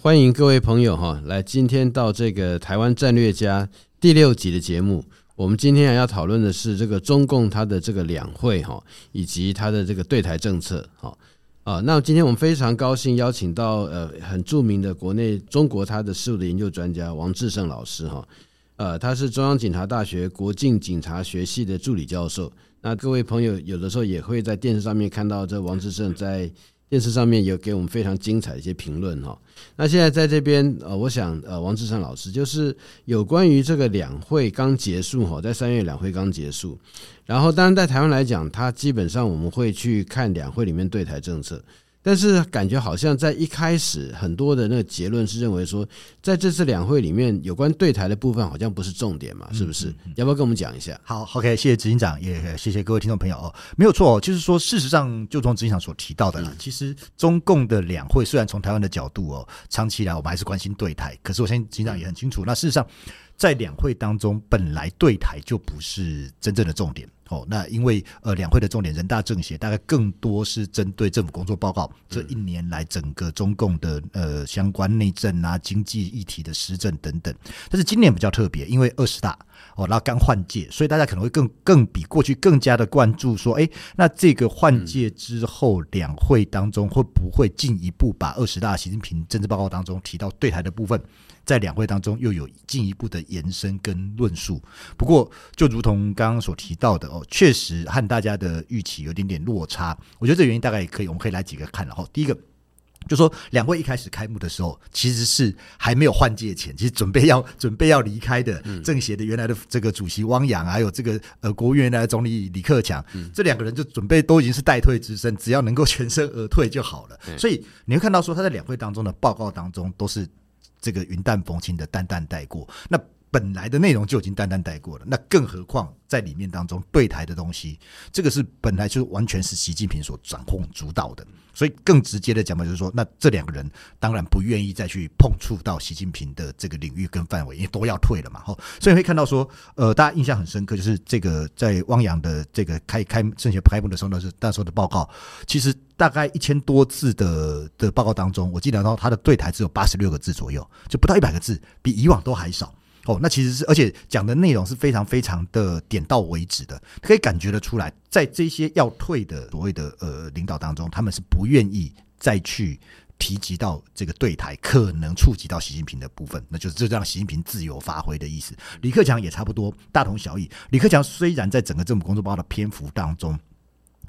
欢迎各位朋友哈，来今天到这个台湾战略家第六集的节目。我们今天要讨论的是这个中共它的这个两会哈，以及它的这个对台政策哈啊。那今天我们非常高兴邀请到呃很著名的国内中国他的事务的研究专家王志胜老师哈，呃，他是中央警察大学国境警察学系的助理教授。那各位朋友有的时候也会在电视上面看到这王志胜在。电视上面有给我们非常精彩的一些评论哈。那现在在这边呃，我想呃，王志成老师就是有关于这个两会刚结束哈，在三月两会刚结束，然后当然在台湾来讲，他基本上我们会去看两会里面对台政策。但是感觉好像在一开始，很多的那个结论是认为说，在这次两会里面，有关对台的部分好像不是重点嘛，是不是？要不要跟我们讲一下？好，OK，谢谢执行长，也谢谢各位听众朋友哦。没有错，就是说，事实上，就从执行长所提到的啦，其实中共的两会虽然从台湾的角度哦，长期以来我们还是关心对台，可是我相信执行长也很清楚，那事实上。在两会当中，本来对台就不是真正的重点哦。那因为呃，两会的重点，人大政协大概更多是针对政府工作报告这一年来整个中共的呃相关内政啊、经济议题的施政等等。但是今年比较特别，因为二十大哦，然后刚换届，所以大家可能会更更比过去更加的关注说，哎，那这个换届之后两会当中会不会进一步把二十大习近平政治报告当中提到对台的部分？在两会当中又有进一步的延伸跟论述，不过就如同刚刚所提到的哦，确实和大家的预期有点点落差。我觉得这原因大概也可以，我们可以来几个看。然后第一个就说，两会一开始开幕的时候，其实是还没有换届前，其实准备要 准备要离开的政协的原来的这个主席汪洋，还有这个呃国务院的总理李克强，这两个人就准备都已经是待退之身，只要能够全身而退就好了。所以你会看到说他在两会当中的报告当中都是。这个云淡风轻的淡淡带过，那本来的内容就已经淡淡带过了，那更何况在里面当中对台的东西，这个是本来就完全是习近平所掌控主导的，所以更直接的讲嘛，就是说，那这两个人当然不愿意再去碰触到习近平的这个领域跟范围，因为都要退了嘛，哈，所以会看到说，呃，大家印象很深刻，就是这个在汪洋的这个开开政协开幕的时候呢，是那时候的报告，其实大概一千多字的的报告当中，我记得到他的对台只有八十六个字左右，就不到一百个字，比以往都还少。哦，那其实是，而且讲的内容是非常非常的点到为止的，可以感觉得出来，在这些要退的所谓的呃领导当中，他们是不愿意再去提及到这个对台可能触及到习近平的部分，那就是就让习近平自由发挥的意思。李克强也差不多大同小异。李克强虽然在整个政府工作报告的篇幅当中，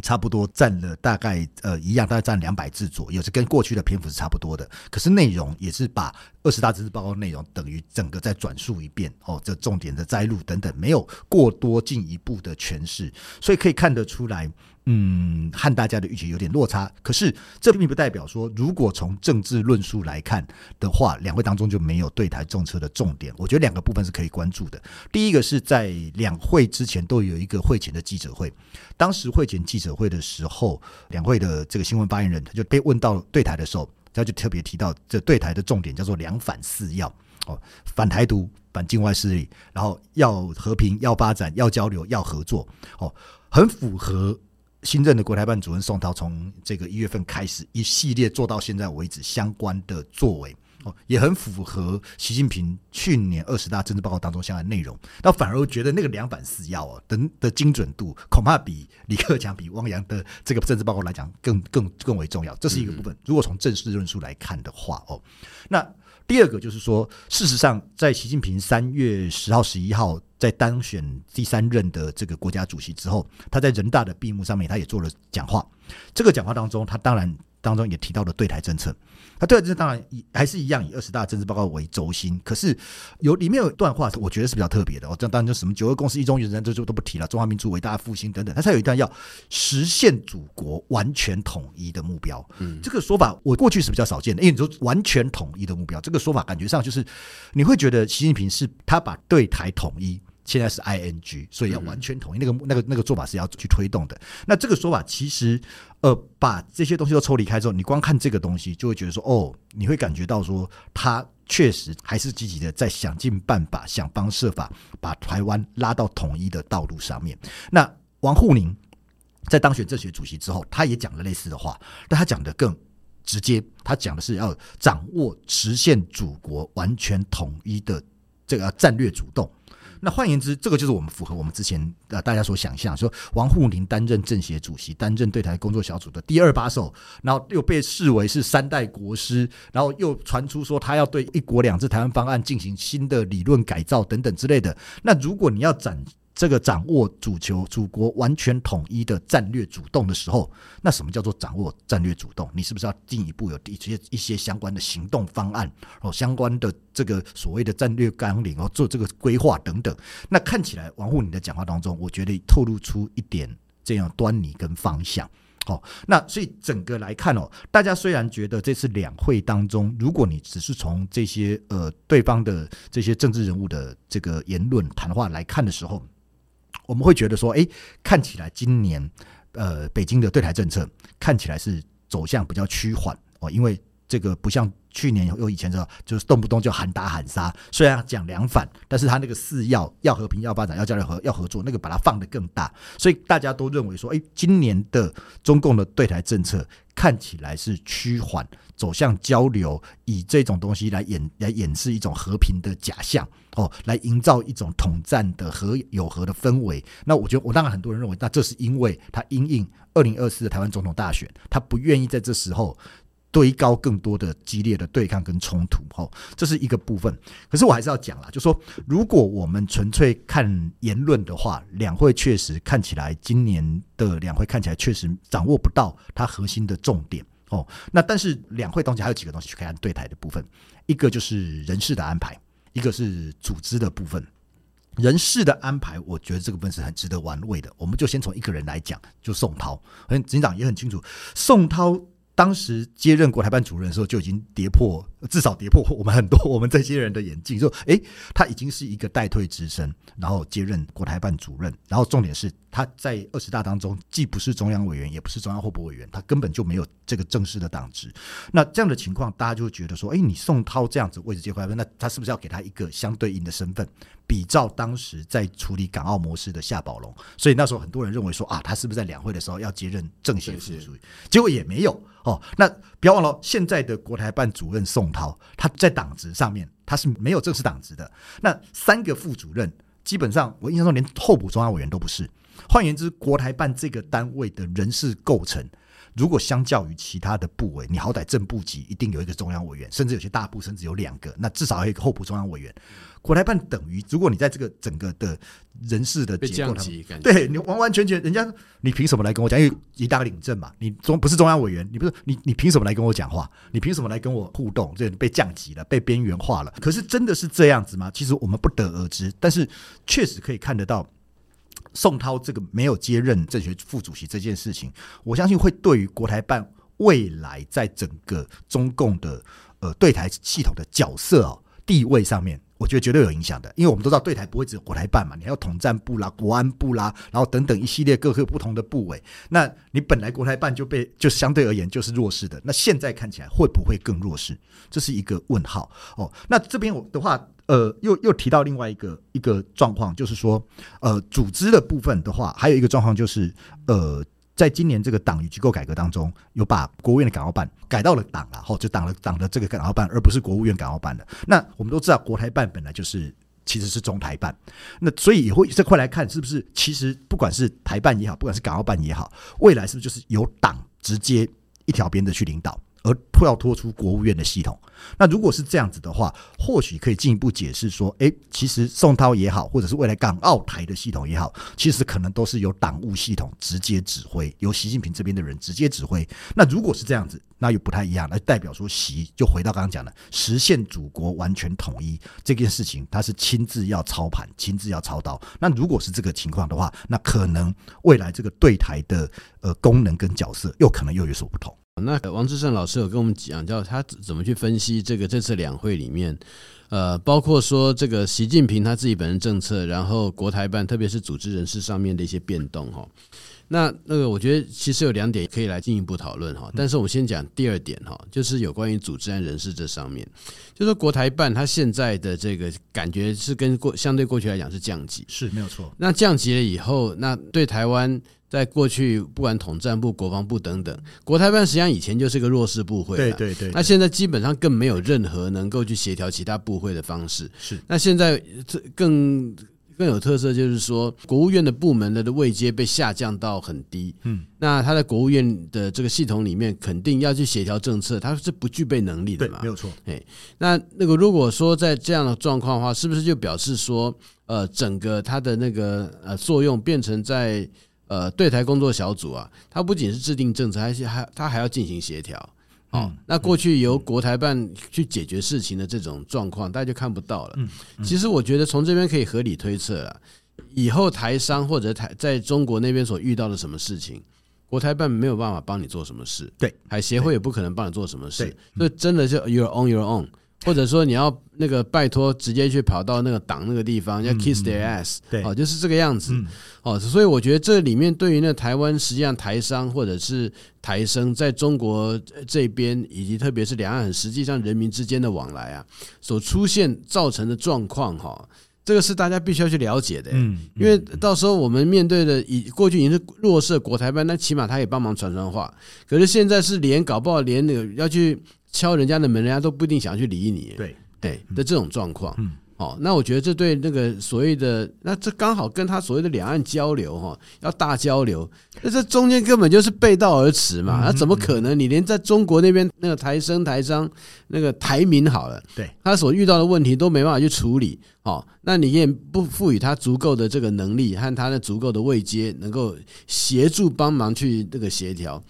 差不多占了大概呃一样，大概占两百字左右，是跟过去的篇幅是差不多的。可是内容也是把二十大政治报告内容等于整个再转述一遍哦，这重点的摘录等等，没有过多进一步的诠释，所以可以看得出来。嗯，和大家的预期有点落差。可是这并不代表说，如果从政治论述来看的话，两会当中就没有对台政策的重点。我觉得两个部分是可以关注的。第一个是在两会之前都有一个会前的记者会，当时会前记者会的时候，两会的这个新闻发言人他就被问到对台的时候，他就特别提到这对台的重点叫做“两反四要”哦，反台独、反境外势力，然后要和平、要发展、要交流、要合作哦，很符合。新任的国台办主任宋涛从这个一月份开始一系列做到现在为止相关的作为哦，也很符合习近平去年二十大政治报告当中相关内容。那反而觉得那个两反四要啊的的精准度，恐怕比李克强、比汪洋的这个政治报告来讲更更更为重要。这是一个部分。如果从正式论述来看的话哦，那。第二个就是说，事实上，在习近平三月十号、十一号在当选第三任的这个国家主席之后，他在人大的闭幕上面，他也做了讲话。这个讲话当中，他当然。当中也提到了对台政策，那对台政策当然还是一样以二十大政治报告为轴心。可是有里面有一段话，我觉得是比较特别的哦。这当然就什么九二共识、一中原则，这就都不提了。中华民族伟大复兴等等，他才有一段要实现祖国完全统一的目标。嗯，这个说法我过去是比较少见的，因为你说完全统一的目标，这个说法感觉上就是你会觉得习近平是他把对台统一。现在是 ing，所以要完全统一，那个那个那个做法是要去推动的。那这个说法其实，呃，把这些东西都抽离开之后，你光看这个东西，就会觉得说，哦，你会感觉到说，他确实还是积极的在想尽办法、想方设法把台湾拉到统一的道路上面。那王沪宁在当选政协主席之后，他也讲了类似的话，但他讲的更直接，他讲的是要掌握实现祖国完全统一的这个战略主动。那换言之，这个就是我们符合我们之前呃大家所想象，说王沪宁担任政协主席，担任对台工作小组的第二把手，然后又被视为是三代国师，然后又传出说他要对一国两制台湾方案进行新的理论改造等等之类的。那如果你要展这个掌握主球祖国完全统一的战略主动的时候，那什么叫做掌握战略主动？你是不是要进一步有一些一些相关的行动方案哦，相关的这个所谓的战略纲领哦，做这个规划等等？那看起来王沪宁的讲话当中，我觉得透露出一点这样端倪跟方向。哦，那所以整个来看哦，大家虽然觉得这次两会当中，如果你只是从这些呃对方的这些政治人物的这个言论谈话来看的时候，我们会觉得说，哎，看起来今年，呃，北京的对台政策看起来是走向比较趋缓哦，因为这个不像去年有以前的，就是动不动就喊打喊杀。虽然讲两反，但是他那个四要要和平、要发展、要交流和要合作，那个把它放得更大，所以大家都认为说，哎，今年的中共的对台政策看起来是趋缓。走向交流，以这种东西来演来演示一种和平的假象哦，来营造一种统战的和友和的氛围。那我觉得，我当然很多人认为，那这是因为他因应二零二四的台湾总统大选，他不愿意在这时候堆高更多的激烈的对抗跟冲突。哦，这是一个部分。可是我还是要讲啦，就说如果我们纯粹看言论的话，两会确实看起来，今年的两会看起来确实掌握不到它核心的重点。哦，那但是两会当中还有几个东西去看对台的部分，一个就是人事的安排，一个是组织的部分。人事的安排，我觉得这个部分是很值得玩味的。我们就先从一个人来讲，就宋涛，很警长也很清楚，宋涛。当时接任国台办主任的时候，就已经跌破，至少跌破我们很多 我们这些人的眼镜，说，诶，他已经是一个代退之身，然后接任国台办主任，然后重点是他在二十大当中既不是中央委员，也不是中央候补委员，他根本就没有这个正式的党职。那这样的情况，大家就会觉得说，诶，你宋涛这样子位置接国台办，那他是不是要给他一个相对应的身份？比照当时在处理港澳模式的夏宝龙，所以那时候很多人认为说啊，他是不是在两会的时候要接任政协副主席？结果也没有哦。那不要忘了，现在的国台办主任宋涛，他在党职上面他是没有正式党职的。那三个副主任，基本上我印象中连候补中央委员都不是。换言之，国台办这个单位的人事构成。如果相较于其他的部委，你好歹正部级一定有一个中央委员，甚至有些大部甚至有两个，那至少还有一个候补中央委员。国台办等于，如果你在这个整个的人事的结构，上对你完完全全，人家你凭什么来跟我讲？因为一大个领证嘛，你中不是中央委员，你不是你你凭什么来跟我讲话？你凭什么来跟我互动？这被降级了，被边缘化了。可是真的是这样子吗？其实我们不得而知，但是确实可以看得到。宋涛这个没有接任政协副主席这件事情，我相信会对于国台办未来在整个中共的呃对台系统的角色哦地位上面，我觉得绝对有影响的。因为我们都知道对台不会只有国台办嘛，你还有统战部啦、国安部啦，然后等等一系列各个不同的部委。那你本来国台办就被就相对而言就是弱势的，那现在看起来会不会更弱势？这是一个问号哦。那这边我的话。呃，又又提到另外一个一个状况，就是说，呃，组织的部分的话，还有一个状况就是，呃，在今年这个党与机构改革当中，有把国务院的港澳办改到了党了，后就党了党的这个港澳办，而不是国务院港澳办的。那我们都知道，国台办本来就是其实是中台办，那所以也会这块来看，是不是其实不管是台办也好，不管是港澳办也好，未来是不是就是由党直接一条边的去领导？而要拖出国务院的系统，那如果是这样子的话，或许可以进一步解释说，诶，其实宋涛也好，或者是未来港澳台的系统也好，其实可能都是由党务系统直接指挥，由习近平这边的人直接指挥。那如果是这样子，那又不太一样，那代表说习就回到刚刚讲的实现祖国完全统一这件事情，他是亲自要操盘，亲自要操刀。那如果是这个情况的话，那可能未来这个对台的呃功能跟角色，又可能又有所不同。那王志胜老师有跟我们讲，叫他怎么去分析这个这次两会里面，呃，包括说这个习近平他自己本人政策，然后国台办特别是组织人事上面的一些变动哈。那那个我觉得其实有两点可以来进一步讨论哈。但是我们先讲第二点哈，就是有关于组织和人事这上面，就是说国台办它现在的这个感觉是跟过相对过去来讲是降级，是没有错。那降级了以后，那对台湾。在过去不管统战部、国防部等等，国台办实际上以前就是一个弱势部会，对对对。那现在基本上更没有任何能够去协调其他部会的方式。是。那现在这更。更有特色就是说，国务院的部门的的位阶被下降到很低。嗯，那他在国务院的这个系统里面，肯定要去协调政策，他是不具备能力的嘛？没有错。哎，那那个如果说在这样的状况的话，是不是就表示说，呃，整个它的那个呃作用变成在呃对台工作小组啊，它不仅是制定政策，还是还它还要进行协调。哦，那过去由国台办去解决事情的这种状况，大家就看不到了。其实我觉得从这边可以合理推测了，以后台商或者台在中国那边所遇到的什么事情，国台办没有办法帮你做什么事，对，海协会也不可能帮你做什么事，所以真的就 you're on your own。或者说你要那个拜托直接去跑到那个党那个地方，要 kiss their ass，对，哦，就是这个样子，哦，所以我觉得这里面对于那台湾实际上台商或者是台生在中国这边，以及特别是两岸实际上人民之间的往来啊，所出现造成的状况哈，这个是大家必须要去了解的，嗯，因为到时候我们面对的已过去已经是弱势国台办，那起码他也帮忙传传话，可是现在是连搞不好连那个要去。敲人家的门，人家都不一定想要去理你。对，对的这种状况，嗯，哦，那我觉得这对那个所谓的，那这刚好跟他所谓的两岸交流哈，要大交流，那这中间根本就是背道而驰嘛，那怎么可能？你连在中国那边那个台生台商那个台民好了，对，他所遇到的问题都没办法去处理，哦，那你也不赋予他足够的这个能力和他的足够的位阶，能够协助帮忙去这个协调。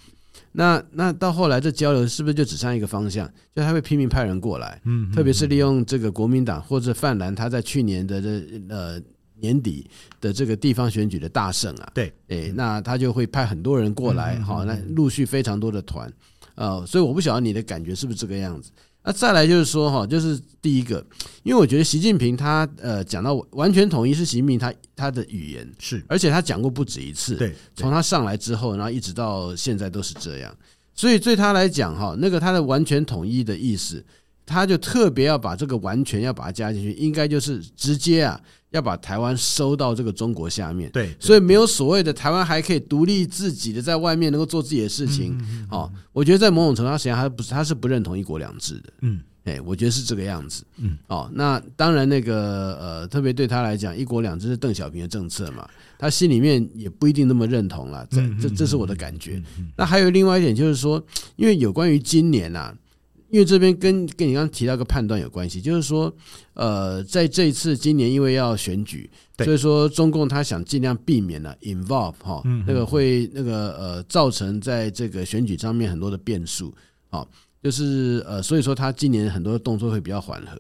那那到后来这交流是不是就只剩一个方向？就他会拼命派人过来，嗯，特别是利用这个国民党或者泛蓝，他在去年的这呃年底的这个地方选举的大胜啊，对，诶，那他就会派很多人过来，好，那陆续非常多的团，呃，所以我不晓得你的感觉是不是这个样子。那再来就是说哈，就是第一个，因为我觉得习近平他呃讲到完全统一是习近平他他的语言是，而且他讲过不止一次，对，从他上来之后，然后一直到现在都是这样，所以对他来讲哈，那个他的完全统一的意思，他就特别要把这个完全要把它加进去，应该就是直接啊。要把台湾收到这个中国下面，对，所以没有所谓的台湾还可以独立自己的在外面能够做自己的事情。哦，我觉得在某种程度上，实际上他不是他是不认同一国两制的。嗯，哎，我觉得是这个样子。嗯，哦，那当然那个呃，特别对他来讲，一国两制是邓小平的政策嘛，他心里面也不一定那么认同了。这这这是我的感觉。那还有另外一点就是说，因为有关于今年呐。因为这边跟跟你刚刚提到个判断有关系，就是说，呃，在这一次今年因为要选举，所以说中共他想尽量避免了 involve 哈，那个会那个呃造成在这个选举上面很多的变数，好，就是呃，所以说他今年很多的动作会比较缓和。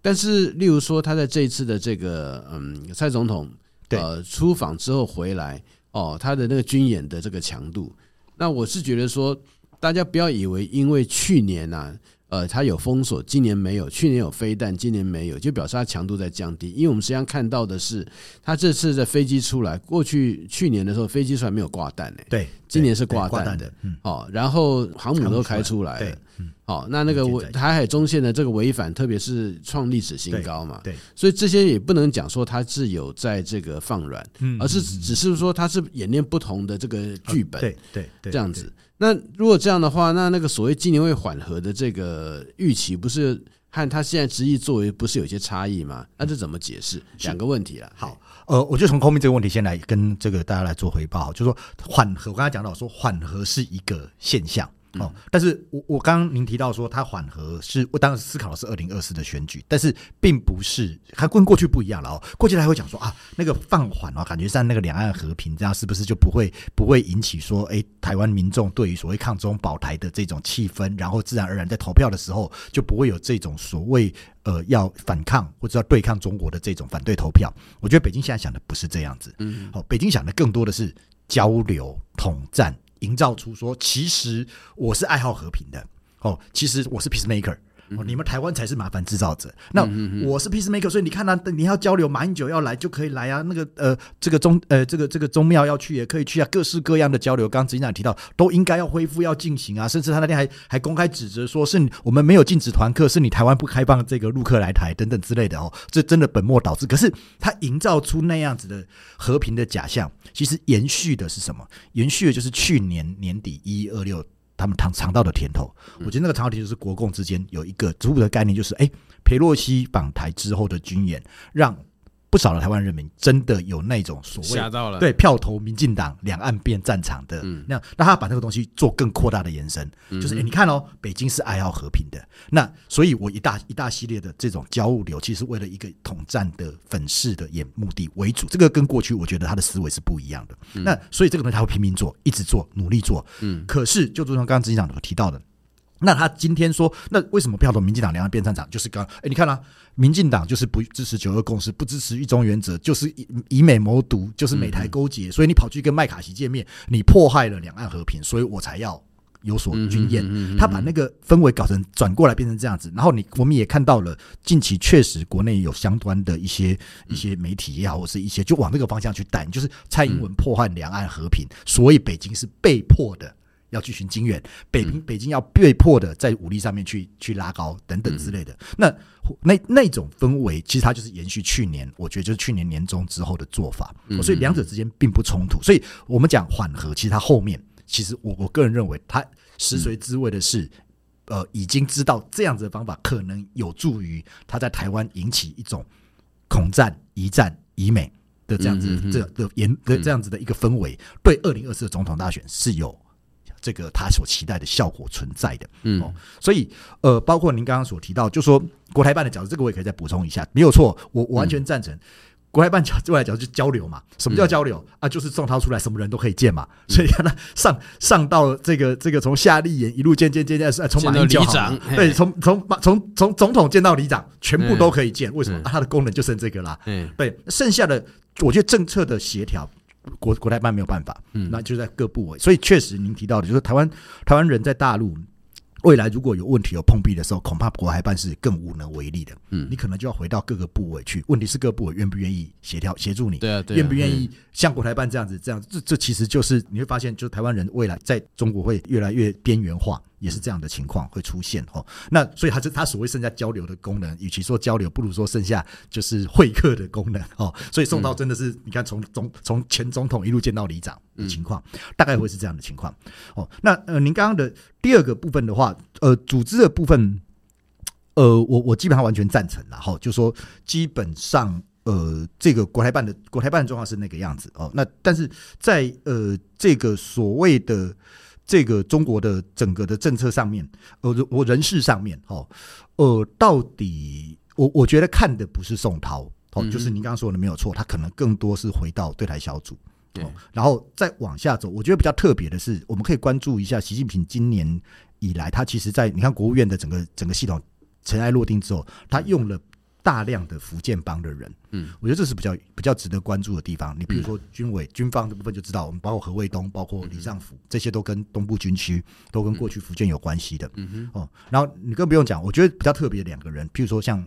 但是，例如说他在这一次的这个嗯蔡总统呃出访之后回来哦，他的那个军演的这个强度，那我是觉得说。大家不要以为，因为去年呐、啊，呃，它有封锁，今年没有；去年有飞弹，今年没有，就表示它强度在降低。因为我们实际上看到的是，它这次的飞机出来，过去去年的时候飞机出来没有挂弹呢，对，今年是挂弹的，嗯，好，然后航母都开出来了，嗯，好，那那个违台海中线的这个违反，特别是创历史新高嘛，对，所以这些也不能讲说它是有在这个放软，嗯而是只是说它是演练不同的这个剧本，对对，这样子。那如果这样的话，那那个所谓今年会缓和的这个预期，不是和他现在执意作为不是有些差异吗？那这怎么解释？两个问题了。好，呃，我就从后面这个问题先来跟这个大家来做回报，就是说缓和，我刚才讲到说缓和是一个现象。哦，但是我我刚刚您提到说它缓和是，我当时思考的是二零二四的选举，但是并不是，它跟过去不一样了哦。过去还会讲说啊，那个放缓啊，感觉上那个两岸和平这样，是不是就不会不会引起说，哎，台湾民众对于所谓抗中保台的这种气氛，然后自然而然在投票的时候就不会有这种所谓呃要反抗或者要对抗中国的这种反对投票。我觉得北京现在想的不是这样子，嗯，好，北京想的更多的是交流统战。营造出说，其实我是爱好和平的。哦，其实我是 peacemaker 哦，你们台湾才是麻烦制造者。那我是 peacemaker，所以你看啊，你要交流，马英九要来就可以来啊。那个呃，这个宗呃，这个这个宗庙要去也可以去啊，各式各样的交流，刚刚执行长提到都应该要恢复要进行啊。甚至他那天还还公开指责说，是我们没有禁止团客，是你台湾不开放这个陆客来台等等之类的哦。这真的本末倒置。可是他营造出那样子的和平的假象，其实延续的是什么？延续的就是去年年底一一二六。他们尝尝到的甜头，我觉得那个尝到甜头是国共之间有一个逐步的概念，就是哎，裴洛西访台之后的军演让。不少的台湾人民真的有那种所谓吓到了，对票投民进党，两岸变战场的那样，那他把这个东西做更扩大的延伸，就是哎，你看哦，北京是爱好和平的，那所以我一大一大系列的这种交流，其实为了一个统战的粉饰的演目的为主，这个跟过去我觉得他的思维是不一样的。那所以这个东西他会拼命做，一直做，努力做。嗯，可是就如同刚刚执行长所提到的。那他今天说，那为什么票投民进党两岸变战场？就是刚，哎，你看啊，民进党就是不支持九二共识，不支持一中原则，就是以以美谋独，就是美台勾结，所以你跑去跟麦卡锡见面，你迫害了两岸和平，所以我才要有所军演。他把那个氛围搞成转过来变成这样子，然后你我们也看到了，近期确实国内有相关的一些一些媒体也好，或是一些就往这个方向去带，就是蔡英文破坏两岸和平，所以北京是被迫的。要去寻经援，北平北京要被迫的在武力上面去去拉高等等之类的，那那那种氛围，其实它就是延续去年，我觉得就是去年年中之后的做法，所以两者之间并不冲突。所以我们讲缓和，其实它后面，其实我我个人认为，它食髓知味的是，呃，已经知道这样子的方法可能有助于他在台湾引起一种恐战、疑战、疑美的这样子这的严的这样子的一个氛围，对二零二四的总统大选是有。这个他所期待的效果存在的，嗯，哦，所以呃，包括您刚刚所提到，就说国台办的角色，这个我也可以再补充一下，没有错，我我完全赞成。国台办角度来讲，就交流嘛，什么叫交流啊？就是宋涛出来，什么人都可以见嘛。所以看他上上到这个这个从夏立言一路见见见见，从马英九里长，对，从从从从总统见到里长，全部都可以见。为什么？啊，他的功能就剩这个啦。嗯，对，剩下的我觉得政策的协调。国国台办没有办法，嗯，那就在各部委，所以确实您提到的，就是台湾台湾人在大陆。未来如果有问题有碰壁的时候，恐怕国台办是更无能为力的。嗯，你可能就要回到各个部委去。问题是各部委愿不愿意协调协助你？对啊，对啊，愿不愿意像国台办这样子？这样这这其实就是你会发现，就是台湾人未来在中国会越来越边缘化，也是这样的情况会出现哦。那所以他这他所谓剩下交流的功能，与其说交流，不如说剩下就是会客的功能哦。所以宋涛真的是你看从总从前总统一路见到里长的情况，大概会是这样的情况哦。那呃，您刚刚的。第二个部分的话，呃，组织的部分，呃，我我基本上完全赞成，然后就说基本上，呃，这个国台办的国台办的状况是那个样子哦。那但是在呃这个所谓的这个中国的整个的政策上面，呃，我人事上面，哦，呃，到底我我觉得看的不是宋涛，哦，就是您刚刚说的没有错，他可能更多是回到对台小组。对，然后再往下走，我觉得比较特别的是，我们可以关注一下习近平今年以来，他其实，在你看国务院的整个整个系统尘埃落定之后，他用了大量的福建帮的人，嗯，我觉得这是比较比较值得关注的地方。你比如说军委军方的部分就知道，我们包括何卫东，包括李尚福，这些都跟东部军区都跟过去福建有关系的，嗯。哼，哦，然后你更不用讲，我觉得比较特别的两个人，譬如说像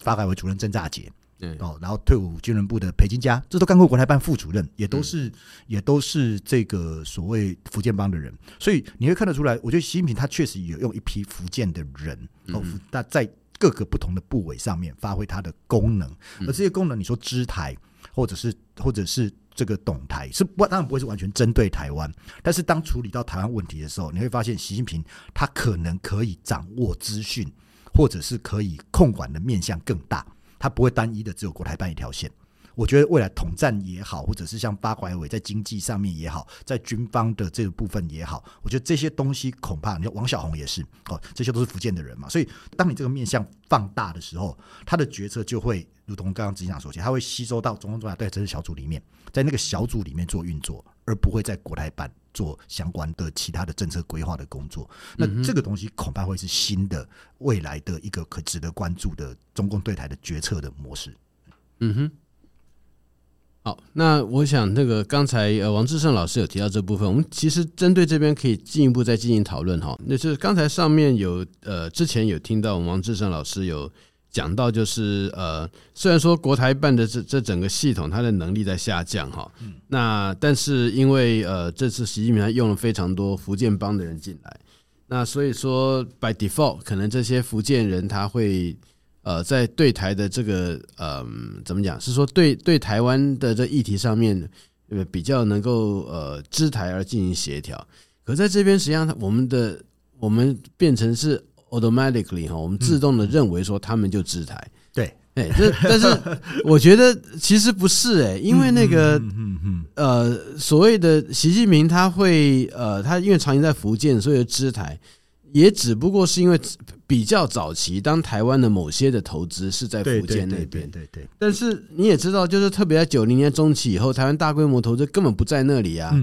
发改委主任郑肇洁。嗯哦，然后退伍军人部的裴金佳，这都干过国台办副主任，也都是、嗯、也都是这个所谓福建帮的人，所以你会看得出来，我觉得习近平他确实有用一批福建的人哦，那、嗯、在各个不同的部位上面发挥它的功能，而这些功能，你说支台或者是或者是这个懂台，是不当然不会是完全针对台湾，但是当处理到台湾问题的时候，你会发现习近平他可能可以掌握资讯，或者是可以控管的面向更大。他不会单一的只有国台办一条线，我觉得未来统战也好，或者是像发改委在经济上面也好，在军方的这个部分也好，我觉得这些东西恐怕，你看王小红也是哦，这些都是福建的人嘛，所以当你这个面向放大的时候，他的决策就会如同刚刚执行长所讲，他会吸收到中共中央对政治小组里面，在那个小组里面做运作，而不会在国台办做相关的其他的政策规划的工作，那这个东西恐怕会是新的未来的一个可值得关注的中共对台的决策的模式。嗯哼。好，那我想那个刚才呃王志胜老师有提到这部分，我们其实针对这边可以进一步再进行讨论哈。那就是刚才上面有呃之前有听到我们王志胜老师有讲到，就是呃虽然说国台办的这这整个系统它的能力在下降哈，那但是因为呃这次习近平他用了非常多福建帮的人进来，那所以说 by default 可能这些福建人他会。呃，在对台的这个呃，怎么讲？是说对对台湾的这议题上面，呃，比较能够呃支台而进行协调。可在这边，实际上我们的我们变成是 automatically 哈，我们自动的认为说他们就支台。对，哎，这但是 我觉得其实不是哎，因为那个呃，所谓的习近平他会呃，他因为长期在福建，所以支台。也只不过是因为比较早期，当台湾的某些的投资是在福建那边，对对对。但是你也知道，就是特别在九零年中期以后，台湾大规模投资根本不在那里啊。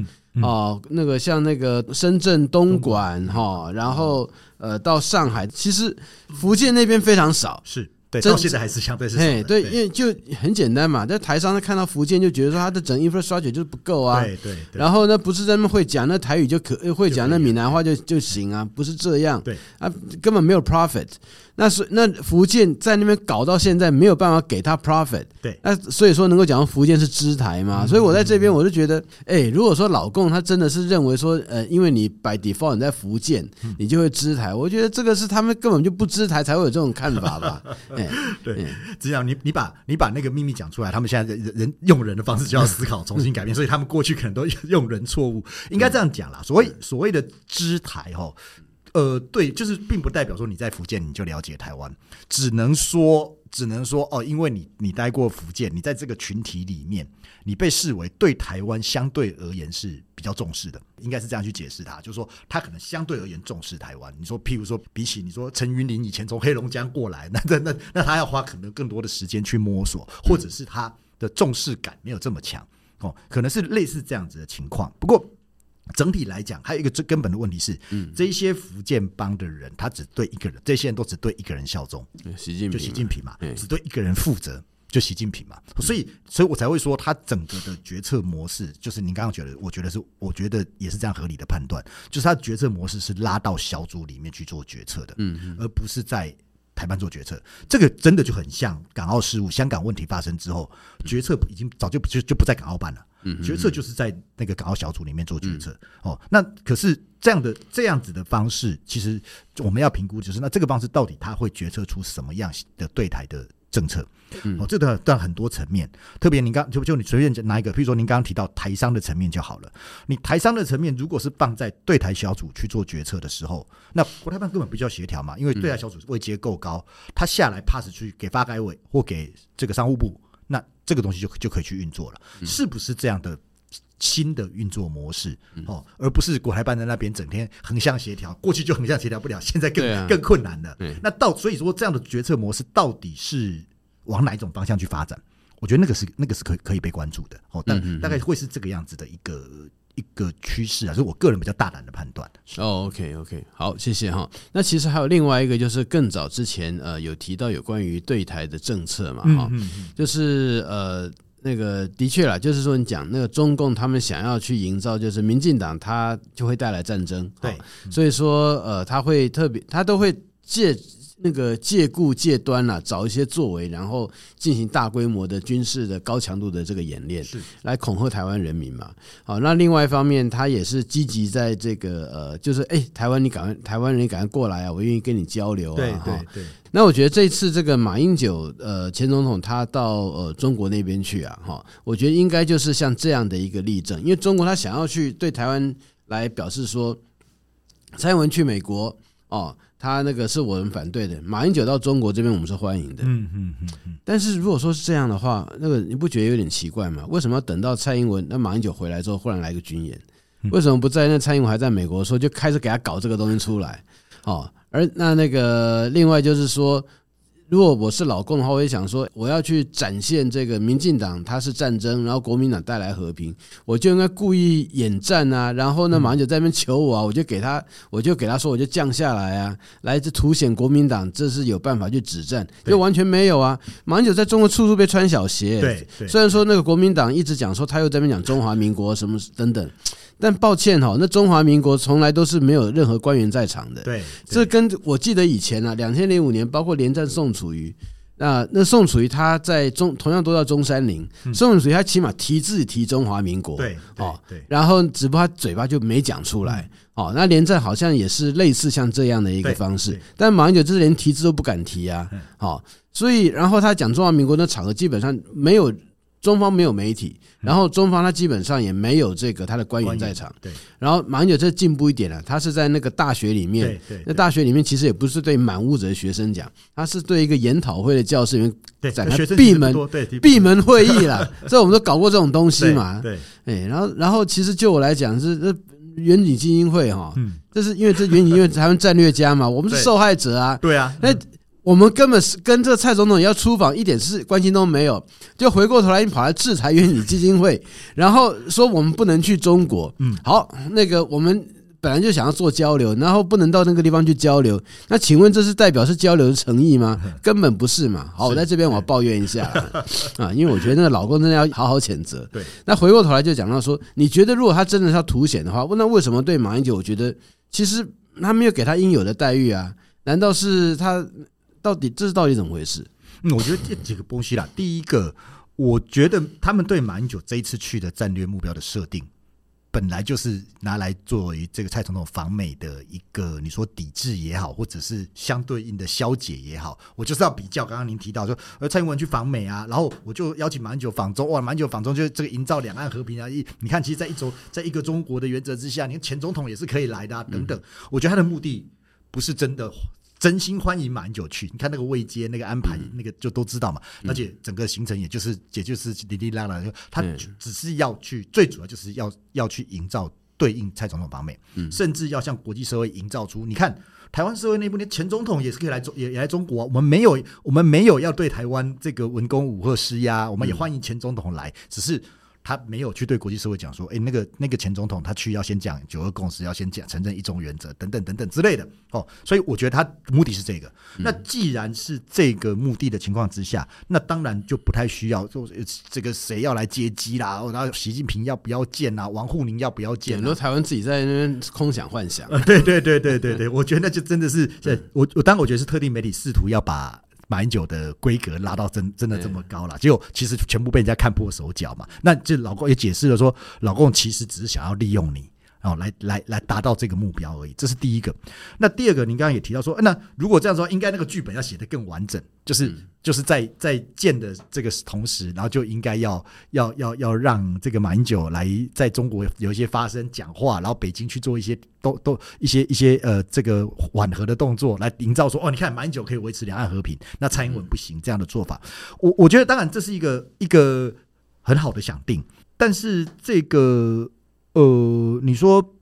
哦，那个像那个深圳、东莞哈，然后呃到上海，其实福建那边非常少。是。对，到现在还是相对是。哎，对，因为就很简单嘛，在台商他看到福建就觉得说他的整 infrastructure 就是不够啊。对对。然后呢，不是他们会讲那台语就可会讲那闽南话就就行啊，不是这样。对啊，根本没有 profit。那是那福建在那边搞到现在没有办法给他 profit，对，那所以说能够讲到福建是支台嘛？所以我在这边我就觉得，哎，如果说老共他真的是认为说，呃，因为你 by default 你在福建，你就会支台，我觉得这个是他们根本就不支台才会有这种看法吧？哎，对，只要你你把你把那个秘密讲出来，他们现在人人用人的方式就要思考 重新改变，所以他们过去可能都用人错误，应该这样讲啦。所谓所谓的支台哈。呃，对，就是并不代表说你在福建你就了解台湾，只能说，只能说哦，因为你你待过福建，你在这个群体里面，你被视为对台湾相对而言是比较重视的，应该是这样去解释他，就是说他可能相对而言重视台湾。你说，譬如说，比起你说陈云林以前从黑龙江过来，那那那那他要花可能更多的时间去摸索，或者是他的重视感没有这么强哦，可能是类似这样子的情况。不过。整体来讲，还有一个最根本的问题是，嗯，这些福建帮的人，他只对一个人，这些人都只对一个人效忠，习近平，就习近平嘛，只对一个人负责，就习近平嘛。所以，所以我才会说，他整个的决策模式，就是您刚刚觉得，我觉得是，我觉得也是这样合理的判断，就是他的决策模式是拉到小组里面去做决策的，嗯，而不是在台湾做决策。这个真的就很像港澳事务，香港问题发生之后，决策已经早就就就不在港澳办了。决策就是在那个港澳小组里面做决策、嗯、哦。那可是这样的这样子的方式，其实我们要评估，就是那这个方式到底他会决策出什么样的对台的政策？嗯、哦，这个在很多层面，特别你刚就就你随便拿一个，譬如说您刚刚提到台商的层面就好了。你台商的层面如果是放在对台小组去做决策的时候，那国台办根本不需要协调嘛，因为对台小组位阶够高，他下来 pass 出去给发改委或给这个商务部。那这个东西就就可以去运作了，是不是这样的新的运作模式哦？而不是国台办在那边整天横向协调，过去就横向协调不了，现在更更困难了。那到所以说这样的决策模式到底是往哪一种方向去发展？我觉得那个是那个是可以可以被关注的哦，但大概会是这个样子的一个。一个趋势啊，是我个人比较大胆的判断。哦，OK，OK，好，谢谢哈。那其实还有另外一个，就是更早之前呃有提到有关于对台的政策嘛，哈，就是呃那个的确啦，就是说你讲那个中共他们想要去营造，就是民进党他就会带来战争，对，所以说呃他会特别他都会借。那个借故借端啊，找一些作为，然后进行大规模的军事的高强度的这个演练，是来恐吓台湾人民嘛？好，那另外一方面，他也是积极在这个呃，就是哎，台湾你赶快，台湾人你赶快过来啊，我愿意跟你交流啊。对对对。那我觉得这次这个马英九呃前总统他到呃中国那边去啊，哈，我觉得应该就是像这样的一个例证，因为中国他想要去对台湾来表示说，蔡英文去美国哦。他那个是我们反对的，马英九到中国这边我们是欢迎的。嗯嗯嗯。但是如果说是这样的话，那个你不觉得有点奇怪吗？为什么要等到蔡英文那马英九回来之后，忽然来个军演？为什么不在那蔡英文还在美国的时候就开始给他搞这个东西出来？哦，而那那个另外就是说。如果我是老共的话，我也想说，我要去展现这个民进党他是战争，然后国民党带来和平，我就应该故意演战啊。然后呢，马英九在那边求我啊，我就给他，我就给他说，我就降下来啊，来这凸显国民党这是有办法去止战，就完全没有啊。马英九在中国处处被穿小鞋。对，虽然说那个国民党一直讲说他又在那边讲中华民国什么等等。但抱歉哈，那中华民国从来都是没有任何官员在场的。对，这跟我记得以前啊，两千零五年，包括连战宋楚瑜，那那宋楚瑜他在中同样都叫中山陵，宋楚瑜他起码提字提中华民国，对，哦，对，然后只不过他嘴巴就没讲出来。哦，那连战好像也是类似像这样的一个方式，但马英九就是连提字都不敢提啊。好，所以然后他讲中华民国的场合基本上没有。中方没有媒体，然后中方他基本上也没有这个他的官员在场。对，然后马英九这进步一点了，他是在那个大学里面。对，那大学里面其实也不是对满屋子的学生讲，他是对一个研讨会的教室里面展开闭门闭门会议了。这我们都搞过这种东西嘛。对，哎，然后然后其实就我来讲是这远景基金会哈，这是因为这远景因为台湾战略家嘛，我们是受害者啊。对啊，那。我们根本是跟这蔡总统要出访一点事关系都没有，就回过头来你跑来制裁远景基金会，然后说我们不能去中国。嗯，好，那个我们本来就想要做交流，然后不能到那个地方去交流，那请问这是代表是交流的诚意吗？根本不是嘛。好，我在这边我要抱怨一下 啊，因为我觉得那个老公真的要好好谴责。对，那回过头来就讲到说，你觉得如果他真的是要凸显的话，那为什么对马英九，我觉得其实他没有给他应有的待遇啊？难道是他？到底这是到底怎么回事？嗯，我觉得这几个东西啦。第一个，我觉得他们对马英九这一次去的战略目标的设定，本来就是拿来作为这个蔡总统访美的一个，你说抵制也好，或者是相对应的消解也好，我就是要比较。刚刚您提到说，呃，蔡英文去访美啊，然后我就邀请马英九访中，哇，马英九访中就是这个营造两岸和平啊。一你看，其实，在一种在一个中国的原则之下，你看前总统也是可以来的啊，等等。我觉得他的目的不是真的。真心欢迎马英九去，你看那个位阶、那个安排，那个就都知道嘛。而且整个行程也就是，也就是哩哩啦啦，他只是要去，最主要就是要要去营造对应蔡总统访美，甚至要向国际社会营造出，你看台湾社会内部，连前总统也是可以来中，也也来中国。我们没有，我们没有要对台湾这个文攻武吓施压，我们也欢迎前总统来，只是。他没有去对国际社会讲说，哎，那个那个前总统他去要先讲九二共识，要先讲承认一中原则等等等等之类的哦，所以我觉得他目的是这个。那既然是这个目的的情况之下，那当然就不太需要说这个谁要来接机啦，然后习近平要不要见啊，王沪宁要不要见啊？很多台湾自己在那边空想幻想。对对对对对对，我觉得那就真的是，我我当然我觉得是特定媒体试图要把。马英九的规格拉到真真的这么高了，结果其实全部被人家看破手脚嘛。那这老公也解释了说，老公其实只是想要利用你，哦，来来来达到这个目标而已。这是第一个。那第二个，您刚刚也提到说，那如果这样说，应该那个剧本要写得更完整，就是。就是在在建的这个同时，然后就应该要要要要让这个马英九来在中国有一些发声讲话，然后北京去做一些都都一些一些呃这个缓和的动作，来营造说哦，你看马英九可以维持两岸和平，那蔡英文不行这样的做法。我我觉得当然这是一个一个很好的想定，但是这个呃，你说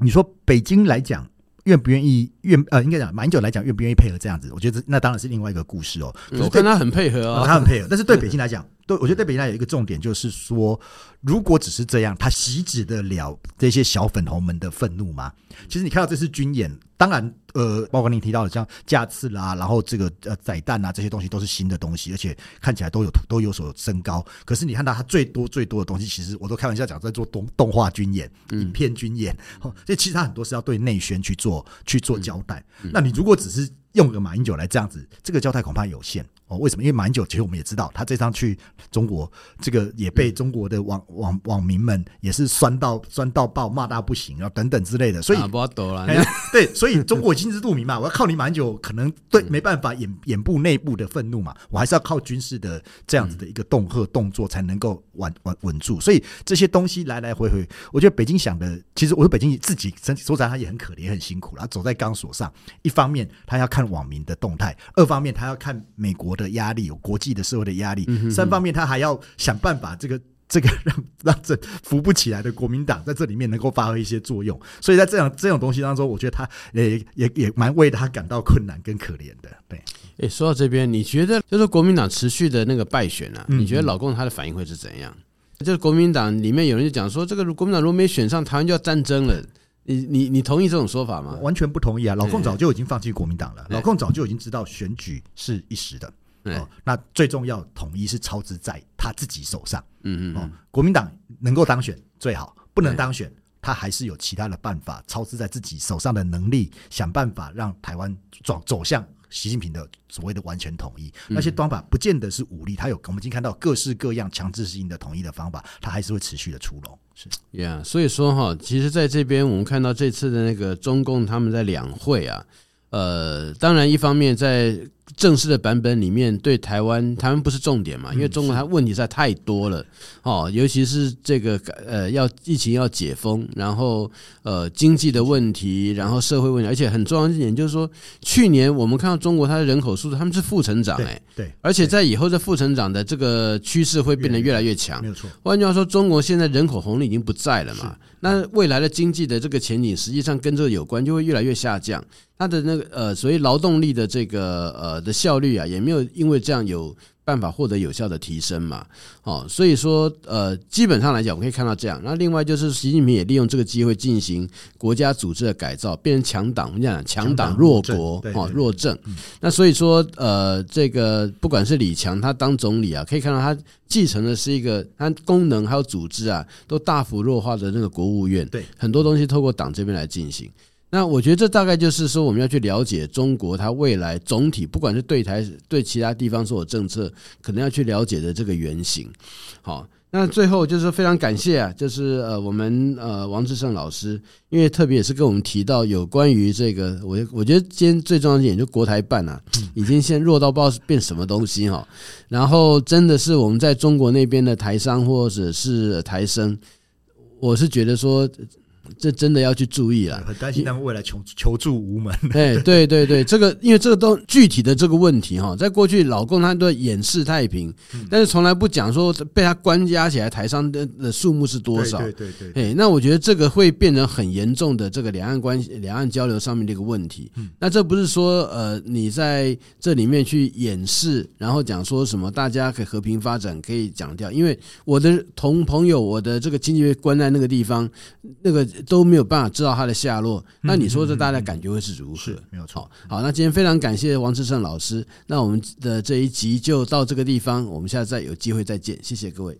你说北京来讲。愿不愿意愿呃，应该讲马英九来讲愿不愿意配合这样子？我觉得那当然是另外一个故事哦。我跟他很配合啊，他很配合。但是对北京来讲，对我觉得对北京来讲有一个重点就是说，如果只是这样，他息止得了这些小粉红们的愤怒吗？其实你看到这次军演，当然呃，包括你提到的像架次啦，然后这个呃载弹啊这些东西都是新的东西，而且看起来都有都有所升高。可是你看到它最多最多的东西，其实我都开玩笑讲在做动 动画军演、影片军演，哦，这其实它很多是要对内宣去做去做交代。那你如果只是用个马英九来这样子，这个交代恐怕有限。为什么？因为马英九其实我们也知道，他这趟去中国，这个也被中国的网网网民们也是酸到酸到爆，骂到不行，然后等等之类的。所以不要抖了，对，所以中国心知肚明嘛。我要靠你马英九，可能对没办法掩掩部内部的愤怒嘛。我还是要靠军事的这样子的一个恫吓动作，才能够稳稳稳住。所以这些东西来来回回，我觉得北京想的，其实我说北京自己说实在，他也很可怜，很辛苦了，走在钢索上。一方面他要看网民的动态，二方面他要看美国的。的压力有国际的社会的压力，三方面他还要想办法这个 这个让让这扶不起来的国民党在这里面能够发挥一些作用。所以在这样这种东西当中，我觉得他也也也蛮为他感到困难跟可怜的。对，诶，说到这边，你觉得就是国民党持续的那个败选啊，你觉得老共他的反应会是怎样？就是国民党里面有人就讲说，这个国民党如果没选上，台湾就要战争了。你你你同意这种说法吗？完全不同意啊！老共早就已经放弃国民党了，老共早就已经知道选举是一时的。哦，那最重要统一是操之在他自己手上。嗯嗯哦，国民党能够当选最好，不能当选，他还是有其他的办法，操之在自己手上的能力，想办法让台湾走走向。习近平的所谓的完全统一，那些方法不见得是武力，他有我们已经看到各式各样强制性的统一的方法，他还是会持续的出笼。是呀，所以说哈，其实在这边我们看到这次的那个中共他们在两会啊，呃，当然一方面在。正式的版本里面对台湾，台湾不是重点嘛？因为中国它问题实在太多了哦，尤其是这个呃，要疫情要解封，然后呃经济的问题，然后社会问题，而且很重要一点就是说，去年我们看到中国它的人口数字他们是负成长哎，对，而且在以后这负成长的这个趋势会变得越来越强，没有错。换句话说，中国现在人口红利已经不在了嘛？那未来的经济的这个前景实际上跟这个有关，就会越来越下降。它的那个呃，所以劳动力的这个呃的效率啊，也没有因为这样有办法获得有效的提升嘛。哦，所以说呃，基本上来讲，我们可以看到这样。那另外就是习近平也利用这个机会进行国家组织的改造，变成强党，我们讲强党弱国哦，弱政。那所以说呃，这个不管是李强他当总理啊，可以看到他继承的是一个他功能还有组织啊，都大幅弱化的那个国务院。对，很多东西透过党这边来进行。那我觉得这大概就是说，我们要去了解中国它未来总体，不管是对台对其他地方所有政策，可能要去了解的这个原型。好，那最后就是非常感谢啊，就是呃我们呃王志胜老师，因为特别也是跟我们提到有关于这个，我我觉得今天最重要一点就国台办啊，已经现在弱到不知道变什么东西哈。然后真的是我们在中国那边的台商或者是台生，我是觉得说。这真的要去注意了，很担心他们未来求求助无门。哎，对对对，这个因为这个都具体的这个问题哈，在过去老共他都掩饰太平，但是从来不讲说被他关押起来台商的的数目是多少。对对对，哎，那我觉得这个会变成很严重的这个两岸关系、两岸交流上面的一个问题。那这不是说呃你在这里面去掩饰，然后讲说什么大家可以和平发展可以讲掉，因为我的同朋友，我的这个亲戚被关在那个地方，那个。都没有办法知道他的下落，那你说这大家感觉会是如何？是没有错。好，那今天非常感谢王志胜老师，那我们的这一集就到这个地方，我们下次再有机会再见，谢谢各位。